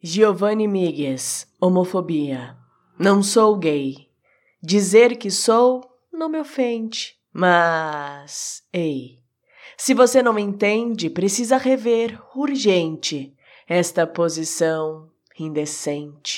Giovanni Migues, homofobia. Não sou gay. Dizer que sou não me ofende. Mas, ei, se você não me entende, precisa rever urgente esta posição indecente.